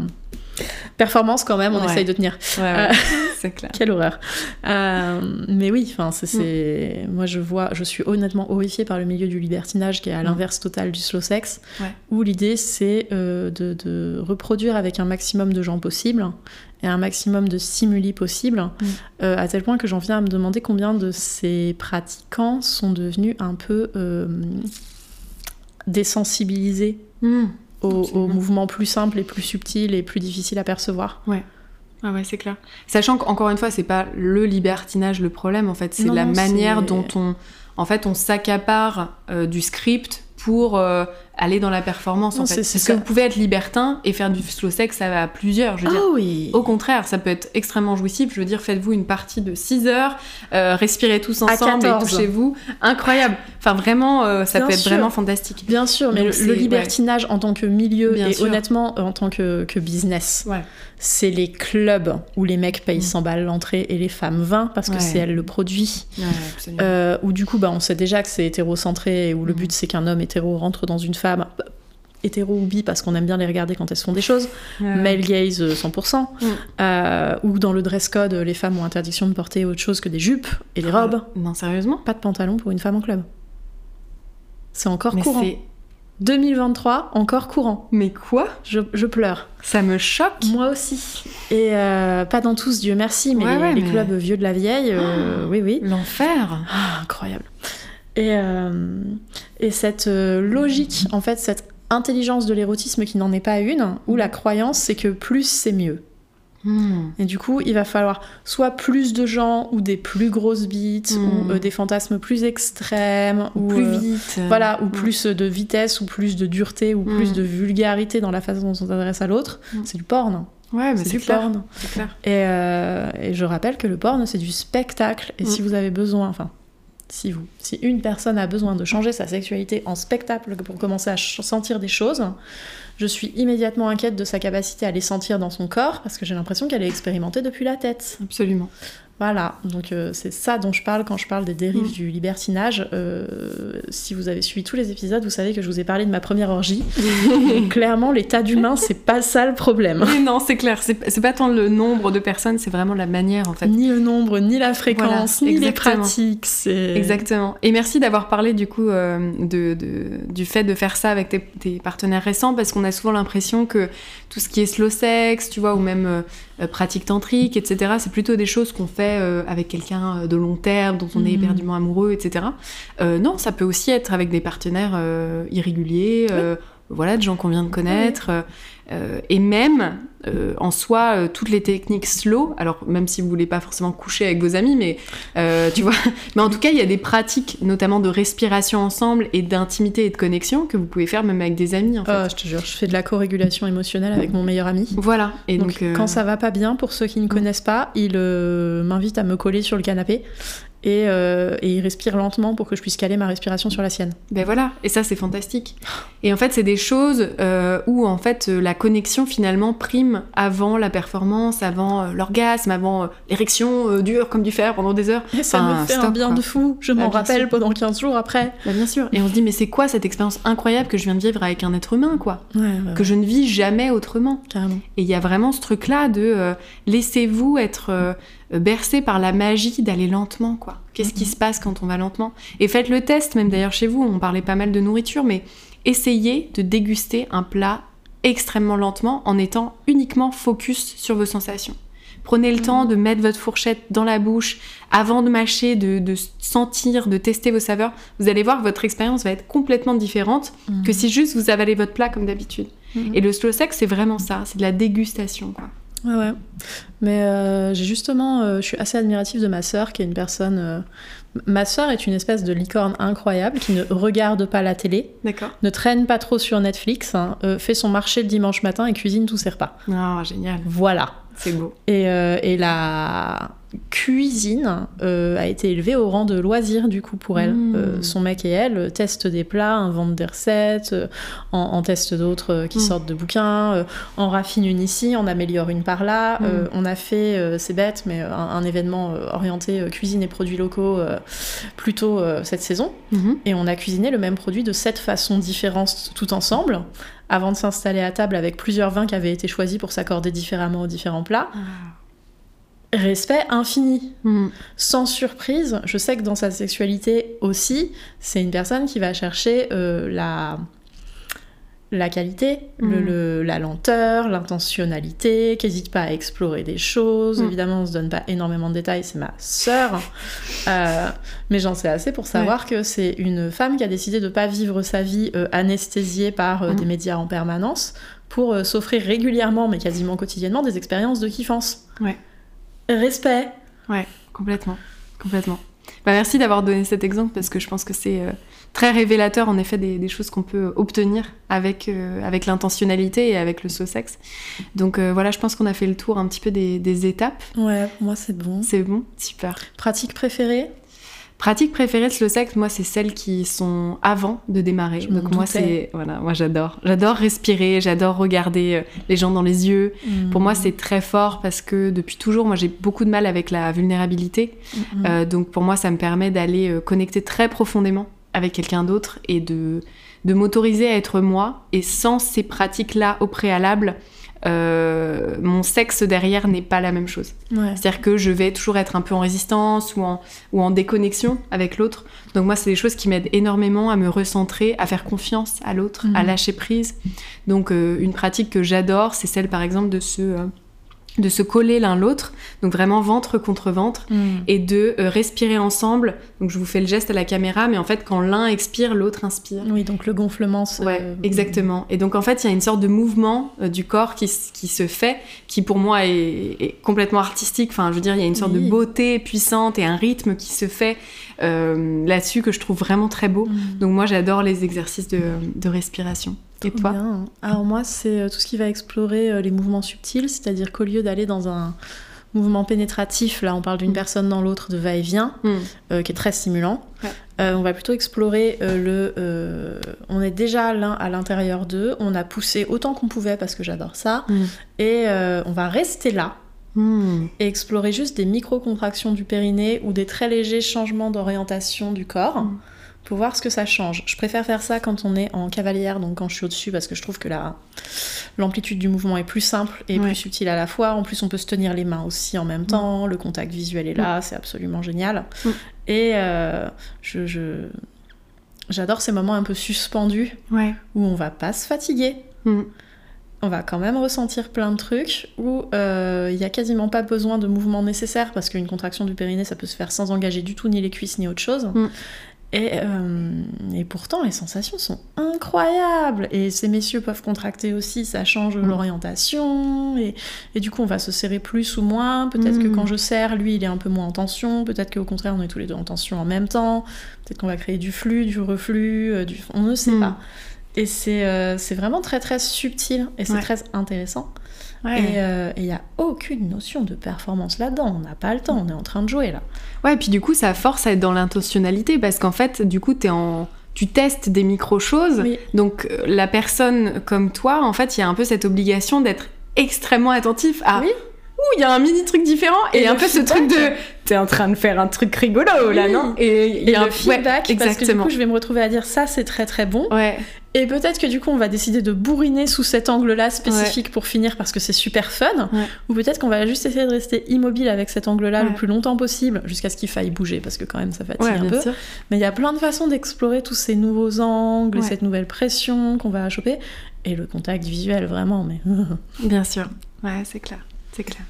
Speaker 2: performance quand même, on
Speaker 1: Ouais.
Speaker 2: essaye de tenir.
Speaker 1: Ouais, ouais,
Speaker 2: Euh, (laughs)
Speaker 1: c'est clair.
Speaker 2: Quelle horreur. Euh, mais oui, enfin, c'est, c'est- moi je vois, je suis honnêtement horrifiée par le milieu du libertinage qui est à
Speaker 1: Mm.
Speaker 2: l'inverse total du slow sex, où l'idée c'est euh, de, de reproduire avec un maximum de gens possible et un maximum de stimuli possible,
Speaker 1: Mm.
Speaker 2: euh, à tel point que j'en viens à me demander combien de ces pratiquants sont devenus un peu désensibilisés. Aux, aux mouvements plus simples et plus subtils et plus difficiles à percevoir.
Speaker 1: Ah ouais, c'est clair. Sachant qu'encore une fois, c'est pas le libertinage le problème, en fait, c'est la manière dont on, en fait, on s'accapare euh, du script pour euh, aller dans la performance,
Speaker 2: Non,
Speaker 1: en fait. Parce que vous pouvez être libertin et faire du slow sex, ça va à plusieurs, je veux dire.
Speaker 2: Ah oui
Speaker 1: Au contraire, ça peut être extrêmement jouissif. Je veux dire, faites-vous une partie de 6 heures, euh, respirez tous ensemble et
Speaker 2: 14.
Speaker 1: touchez-vous. Incroyable. Enfin, vraiment, euh, ça
Speaker 2: Bien
Speaker 1: peut être vraiment fantastique.
Speaker 2: Bien sûr, mais
Speaker 1: Donc
Speaker 2: le, libertinage en tant que milieu
Speaker 1: Bien
Speaker 2: et
Speaker 1: sûr.
Speaker 2: honnêtement euh, en tant que, que business,
Speaker 1: Ouais.
Speaker 2: c'est les clubs où les mecs payent
Speaker 1: Mm.
Speaker 2: 100 balles l'entrée et les femmes 20 parce que
Speaker 1: Ouais.
Speaker 2: c'est elles le produit. Euh, où du coup, bah, on sait déjà que c'est hétérocentré et où le
Speaker 1: Mm.
Speaker 2: but c'est qu'un homme hétéro rentre dans une femme hétéro ou bi parce qu'on aime bien les regarder quand elles font des choses.
Speaker 1: Ouais.
Speaker 2: Male gaze euh, 100%.
Speaker 1: Mm.
Speaker 2: Euh, où dans le dress code, les femmes ont interdiction de porter autre chose que des jupes et des robes.
Speaker 1: Non, sérieusement?
Speaker 2: Pas de pantalon pour une femme en club. C'est encore
Speaker 1: Mais
Speaker 2: courant.
Speaker 1: c'est-
Speaker 2: 2023, encore courant.
Speaker 1: Mais quoi?
Speaker 2: Je, je pleure.
Speaker 1: Ça me choque.
Speaker 2: Moi aussi. Et euh, pas dans tous, Dieu merci, mais
Speaker 1: Ouais,
Speaker 2: les,
Speaker 1: ouais,
Speaker 2: les
Speaker 1: mais-
Speaker 2: clubs vieux de la vieille, euh, oui, oui.
Speaker 1: L'enfer.
Speaker 2: Ah, incroyable. Et, euh, et cette euh, logique, en fait, cette intelligence de l'érotisme qui n'en est pas une, où la croyance c'est que plus c'est mieux.
Speaker 1: Hmm.
Speaker 2: Et du coup, il va falloir soit plus de gens, ou des plus grosses bites, ou euh, des fantasmes plus extrêmes, ou
Speaker 1: plus
Speaker 2: euh,
Speaker 1: vite.
Speaker 2: Voilà, ou
Speaker 1: Mm.
Speaker 2: plus de vitesse, ou plus de dureté, ou plus de vulgarité dans la façon dont on s'adresse à l'autre. C'est du porn.
Speaker 1: Ouais, mais
Speaker 2: c'est du
Speaker 1: clair.
Speaker 2: porn.
Speaker 1: Clair.
Speaker 2: Et, euh, et je rappelle que le porn, c'est du spectacle. Et si vous avez besoin, enfin, si une personne a besoin de changer sa sexualité en spectacle pour commencer à sentir des choses, je suis immédiatement inquiète de sa capacité à les sentir dans son corps parce que j'ai l'impression qu'elle est expérimentée depuis la tête.
Speaker 1: Absolument.
Speaker 2: Voilà, donc euh, c'est ça dont je parle quand je parle des dérives
Speaker 1: Mm.
Speaker 2: du libertinage. Euh, si vous avez suivi tous les épisodes, vous savez que je vous ai parlé de ma première orgie. (laughs) Donc, clairement, l'état d'humain, c'est pas ça le problème.
Speaker 1: Mais non, c'est clair. C'est pas tant le nombre de personnes, c'est vraiment la manière en fait.
Speaker 2: Ni le nombre, ni la fréquence,
Speaker 1: Voilà,
Speaker 2: ni les pratiques.
Speaker 1: Exactement. Et merci d'avoir parlé du coup euh, de, de- du fait de faire ça avec tes, tes partenaires récents parce qu'on a souvent l'impression que tout ce qui est slow sex, tu vois, ou même pratique tantrique, etc., c'est plutôt des choses qu'on fait euh, avec quelqu'un euh, de long terme, dont on est
Speaker 2: Mhm.
Speaker 1: éperdument amoureux, etc. Euh, non, ça peut aussi être avec des partenaires euh, irréguliers, euh, voilà, de gens qu'on vient de connaître. euh, euh, et même, euh, en soi, euh, toutes les techniques slow, alors même si vous voulez pas forcément coucher avec vos amis, mais tu vois, (laughs) mais en tout cas, il y a des pratiques, notamment de respiration ensemble et d'intimité et de connexion que vous pouvez faire même avec des amis, en fait.
Speaker 2: Ah, je te jure, je fais de la co-régulation émotionnelle avec mon meilleur ami.
Speaker 1: Voilà. Et
Speaker 2: donc,
Speaker 1: donc,
Speaker 2: quand ça va pas bien, pour ceux qui ne connaissent pas, il m'invite à me coller sur le canapé et, euh, et il respire lentement pour que je puisse caler ma respiration sur la sienne.
Speaker 1: Ben voilà, et ça c'est fantastique. Et en fait, c'est des choses euh, où en fait euh, la connexion finalement prime avant la performance, avant euh, l'orgasme, avant l'érection dure comme du fer pendant des heures.
Speaker 2: Et ça
Speaker 1: Enfin,
Speaker 2: me fait un bien
Speaker 1: quoi.
Speaker 2: de fou. Je m'en
Speaker 1: bien
Speaker 2: rappelle
Speaker 1: sûr.
Speaker 2: pendant 15 jours après.
Speaker 1: Bah, bien sûr. Et on se dit mais c'est quoi cette expérience incroyable que je viens de vivre avec un être humain quoi, que je ne vis jamais autrement.
Speaker 2: carrément.
Speaker 1: Et il y a vraiment ce truc là de laissez-vous être bercé par la magie d'aller lentement quoi. Qu'est-ce qui
Speaker 2: Mhm.
Speaker 1: se passe quand on va lentement? Et faites le test même d'ailleurs chez vous, on parlait pas mal de nourriture mais essayez de déguster un plat extrêmement lentement en étant uniquement focus sur vos sensations. Prenez le
Speaker 2: Mhm.
Speaker 1: temps de mettre votre fourchette dans la bouche avant de mâcher, de, de sentir, de tester vos saveurs. Vous allez voir, votre expérience va être complètement différente que si juste vous avalez votre plat comme d'habitude.
Speaker 2: Mhm.
Speaker 1: Et le slow sex, c'est vraiment ça, c'est de la dégustation. Quoi.
Speaker 2: Ouais, ouais. Mais euh, j'ai justement, euh, je suis assez admirative de ma sœur, qui est une personne. euh, Ma sœur est une espèce de licorne incroyable qui ne regarde pas la télé,
Speaker 1: D'accord.
Speaker 2: ne traîne pas trop sur Netflix, hein, fait son marché le dimanche matin et cuisine tous ses repas.
Speaker 1: Ah, génial.
Speaker 2: Voilà.
Speaker 1: C'est beau.
Speaker 2: Et, et la cuisine euh, a été élevée au rang de loisir du coup pour elle.
Speaker 1: Mmh.
Speaker 2: Euh, son mec et elle euh, testent des plats, inventent des recettes, euh, en, en testent d'autres qui
Speaker 1: Mmh.
Speaker 2: sortent de bouquins, en raffinent une ici, en améliore une par là.
Speaker 1: Mmh.
Speaker 2: Euh, on a fait, c'est bête, mais un, un événement orienté cuisine et produits locaux plus tôt cette saison. Et on a cuisiné le même produit de sept façons différentes tout ensemble, avant de s'installer à table avec plusieurs vins qui avaient été choisis pour s'accorder différemment aux différents plats. Respect infini.
Speaker 1: Mhm.
Speaker 2: Sans surprise, je sais que dans sa sexualité aussi, c'est une personne qui va chercher euh, la, la qualité, le-
Speaker 1: Mm.
Speaker 2: le- la lenteur, l'intentionnalité, qui n'hésite pas à explorer des choses.
Speaker 1: Mm.
Speaker 2: Évidemment, on se donne pas énormément de détails, c'est ma sœur. (laughs) Euh, mais j'en sais assez pour savoir que c'est une femme qui a décidé de pas vivre sa vie euh, anesthésiée par euh,
Speaker 1: Mm.
Speaker 2: des médias en permanence pour s'offrir régulièrement, mais quasiment quotidiennement, des expériences de kiffance.
Speaker 1: Ouais.
Speaker 2: Respect.
Speaker 1: Ouais, complètement. Complètement. Bah, merci d'avoir donné cet exemple parce que je pense que c'est euh, très révélateur en effet des, des choses qu'on peut obtenir avec, euh, avec l'intentionnalité et avec le saut sexe. Donc euh, voilà, je pense qu'on a fait le tour un petit peu des, des étapes.
Speaker 2: Ouais, pour moi c'est bon.
Speaker 1: C'est bon, super.
Speaker 2: Pratique préférée?
Speaker 1: Pratique préférée de slow sex, moi, c'est celles qui sont avant de démarrer.
Speaker 2: Je
Speaker 1: Donc moi, c'est voilà, moi j'adore, j'adore respirer, j'adore regarder euh, les gens dans les yeux. Pour
Speaker 2: Mm.
Speaker 1: moi, c'est très fort parce que depuis toujours, moi, j'ai beaucoup de mal avec la vulnérabilité. Euh, donc pour moi, ça me permet d'aller euh, connecter très profondément avec quelqu'un d'autre et de, de m'autoriser à être moi. Et sans ces pratiques-là au préalable, euh, mon sexe derrière n'est pas la même chose.
Speaker 2: Ouais.
Speaker 1: C'est-à-dire que je vais toujours être un peu en résistance ou en, ou en déconnexion avec l'autre. Donc moi, c'est des choses qui m'aident énormément à me recentrer, à faire confiance à l'autre,
Speaker 2: Mhm.
Speaker 1: à lâcher prise. Donc euh, une pratique que j'adore, c'est celle par exemple de se, euh, de se coller l'un l'autre, donc vraiment ventre contre ventre,
Speaker 2: Mm.
Speaker 1: et de euh, respirer ensemble. Donc je vous fais le geste à la caméra, mais en fait quand l'un expire, l'autre inspire.
Speaker 2: Oui, donc le gonflement. se-
Speaker 1: Ouais, exactement. Et donc en fait, il y a une sorte de mouvement euh, du corps qui, qui se fait, qui pour moi est, est complètement artistique. Enfin, je veux dire, il y a une sorte
Speaker 2: Oui.
Speaker 1: de beauté puissante et un rythme qui se fait euh, là-dessus que je trouve vraiment très beau.
Speaker 2: Mm.
Speaker 1: Donc moi, j'adore les exercices de, de respiration. Et
Speaker 2: Trop
Speaker 1: toi
Speaker 2: bien. Alors moi, c'est euh, tout ce qui va explorer euh, les mouvements subtils, c'est-à-dire qu'au lieu d'aller dans un mouvement pénétratif, là on parle d'une
Speaker 1: Mm.
Speaker 2: personne dans l'autre de va-et-vient,
Speaker 1: Hmm.
Speaker 2: euh, qui est très stimulant,
Speaker 1: Ouais.
Speaker 2: euh, on va plutôt explorer euh, le... on est déjà l'un à l'intérieur d'eux, on a poussé autant qu'on pouvait parce que j'adore ça,
Speaker 1: Mm.
Speaker 2: et on va rester là, et explorer juste des micro-contractions du périnée ou des très légers changements d'orientation du corps
Speaker 1: Mm.
Speaker 2: Pour voir ce que ça change. Je préfère faire ça quand on est en cavalière, donc quand je suis au-dessus, parce que je trouve que la l'amplitude du mouvement est plus simple et
Speaker 1: Ouais.
Speaker 2: plus subtile à la fois. En plus, on peut se tenir les mains aussi en même temps. Le contact visuel est là, c'est absolument génial.
Speaker 1: Mm.
Speaker 2: Et euh, je, je- j'adore ces moments un peu suspendus
Speaker 1: Ouais.
Speaker 2: où on va pas se fatiguer on va quand même ressentir plein de trucs où euh, il y a quasiment pas besoin de mouvement nécessaire parce qu'une contraction du périnée ça peut se faire sans engager du tout ni les cuisses ni autre chose. Et, euh, et pourtant les sensations sont incroyables et ces messieurs peuvent contracter aussi, ça change
Speaker 1: Mm.
Speaker 2: l'orientation et, et du coup on va se serrer plus ou moins. Peut-être que
Speaker 1: Mm.
Speaker 2: quand je serre, lui il est un peu moins en tension, peut-être qu'au contraire on est tous les deux en tension en même temps, peut-être qu'on va créer du flux, du reflux, euh, du... on ne sait
Speaker 1: Mm.
Speaker 2: pas. Et c'est euh, vraiment très très subtil et c'est
Speaker 1: Ouais.
Speaker 2: très intéressant.
Speaker 1: Ouais.
Speaker 2: Et il n'y a aucune notion de performance là-dedans. On n'a pas le temps, on est en train de jouer là.
Speaker 1: Ouais, et puis du coup, ça force à être dans l'intentionnalité parce qu'en fait, du coup, t'es en... tu testes des micro-choses.
Speaker 2: Oui.
Speaker 1: Donc, euh, la personne comme toi, en fait, il y a un peu cette obligation d'être extrêmement attentif à.
Speaker 2: Oui.
Speaker 1: Il y a un mini truc différent et,
Speaker 2: Et
Speaker 1: un peu ce truc de. T'es en train de faire un truc rigolo là,
Speaker 2: Oui.
Speaker 1: non Et il
Speaker 2: Et
Speaker 1: y a
Speaker 2: le
Speaker 1: un
Speaker 2: feedback,
Speaker 1: ouais,
Speaker 2: parce que du coup, je vais me retrouver à dire ça, c'est très très bon.
Speaker 1: Ouais,
Speaker 2: Et peut-être que du coup, on va décider de bourriner sous cet angle-là spécifique pour finir parce que c'est super fun.
Speaker 1: Ouais.
Speaker 2: Ou peut-être qu'on va juste essayer de rester immobile avec cet angle-là
Speaker 1: Ouais.
Speaker 2: le plus longtemps possible jusqu'à ce qu'il faille bouger parce que quand même ça fatigue un peu.
Speaker 1: sûr.
Speaker 2: Mais il y a plein de façons d'explorer tous ces nouveaux angles et cette nouvelle pression qu'on va choper. Et le contact visuel, vraiment, mais. (laughs)
Speaker 1: Bien sûr. Ouais, c'est clair. C'est clair.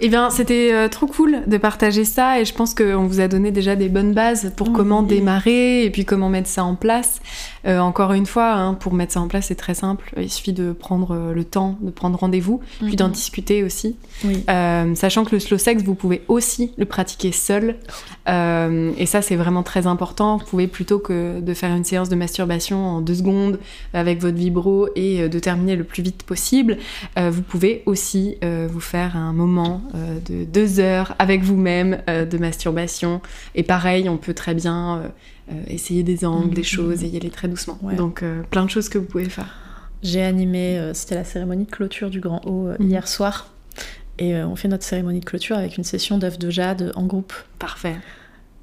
Speaker 1: Eh bien, c'était euh, trop cool de partager ça et je pense qu'on vous a donné déjà des bonnes bases pour
Speaker 2: Oui.
Speaker 1: comment démarrer et puis comment mettre ça en place. Encore une fois, hein, pour mettre ça en place, c'est très simple. Il suffit de prendre le temps, de prendre rendez-vous, puis d'en
Speaker 2: Mhm.
Speaker 1: discuter aussi.
Speaker 2: Oui.
Speaker 1: Euh, sachant que le slow sex, vous pouvez aussi le pratiquer seul. Euh, et ça, c'est vraiment très important. Vous pouvez plutôt que de faire une séance de masturbation en deux secondes avec votre vibro et euh, de terminer le plus vite possible, euh, vous pouvez aussi euh, vous faire un moment euh, de deux heures avec vous-même euh, de masturbation. Et pareil, on peut très bien euh, essayer des angles,
Speaker 2: Mhm.
Speaker 1: des choses et y aller très doucement.
Speaker 2: Ouais.
Speaker 1: Donc, euh, plein de choses que vous pouvez faire.
Speaker 2: J'ai animé, euh, c'était la cérémonie de clôture du Grand Haut
Speaker 1: Mhm.
Speaker 2: hier soir. Et on fait notre cérémonie de clôture avec une session d'œufs de jade en groupe.
Speaker 1: Parfait.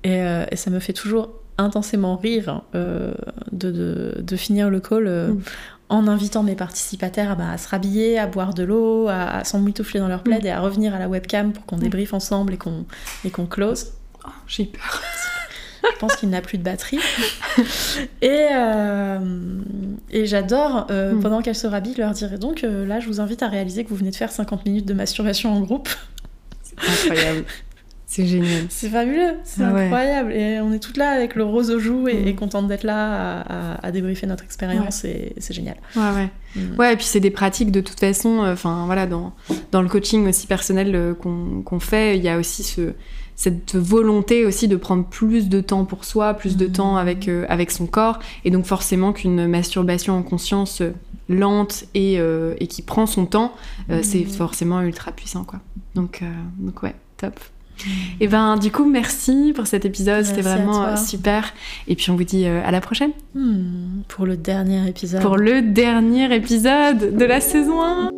Speaker 2: Et, et ça me fait toujours intensément rire euh, de, de- de finir le call euh,
Speaker 1: Mm.
Speaker 2: en invitant mes participataires à, bah, à se rhabiller, à boire de l'eau, à, à s'emmitoufler dans leur plaid et à revenir à la webcam pour qu'on débriefe ensemble et qu'on et qu'on close.
Speaker 1: Oh, J'ai eu peur. (laughs)
Speaker 2: Je pense qu'il n'a plus de batterie. Et, euh, et j'adore, euh,
Speaker 1: Mm.
Speaker 2: pendant qu'elles se rhabillent, leur dire donc euh, là, je vous invite à réaliser que vous venez de faire 50 minutes de masturbation en groupe.
Speaker 1: Incroyable. c'est génial.
Speaker 2: C'est fabuleux, c'est
Speaker 1: Ah ouais.
Speaker 2: incroyable. Et on est toutes là avec le rose aux joues et,
Speaker 1: Mm.
Speaker 2: et contentes d'être là à, à- à débriefer notre expérience et c'est génial.
Speaker 1: Ouais, ouais.
Speaker 2: Mm.
Speaker 1: Ouais, et puis c'est des pratiques de toute façon, euh, enfin voilà, dans, dans le coaching aussi personnel euh, qu'on qu'on fait, il y a aussi ce, cette volonté aussi de prendre plus de temps pour soi, plus de
Speaker 2: Mhm.
Speaker 1: temps avec, euh, avec son corps, et donc forcément qu'une masturbation en conscience euh, lente et, euh, et qui prend son temps, euh,
Speaker 2: Mhm.
Speaker 1: c'est forcément ultra puissant, quoi. Donc, donc ouais, top. Et ben du coup, merci pour cet épisode, c'était vraiment super, et puis on vous dit à la prochaine
Speaker 2: pour le dernier épisode.
Speaker 1: pour le dernier épisode de la saison 1.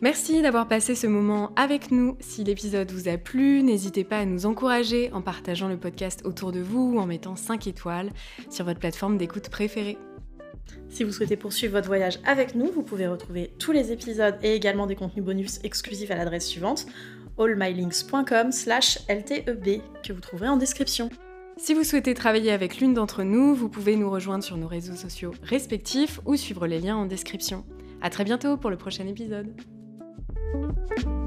Speaker 1: Merci d'avoir passé ce moment avec nous. Si l'épisode vous a plu, n'hésitez pas à nous encourager en partageant le podcast autour de vous ou en mettant 5 étoiles sur votre plateforme d'écoute préférée.
Speaker 2: Si vous souhaitez poursuivre votre voyage avec nous, vous pouvez retrouver tous les épisodes et également des contenus bonus exclusifs à l'adresse suivante allmylinks.com slash lteb que vous trouverez en description.
Speaker 1: Si vous souhaitez travailler avec l'une d'entre nous, vous pouvez nous rejoindre sur nos réseaux sociaux respectifs ou suivre les liens en description. À très bientôt pour le prochain épisode. Thank you.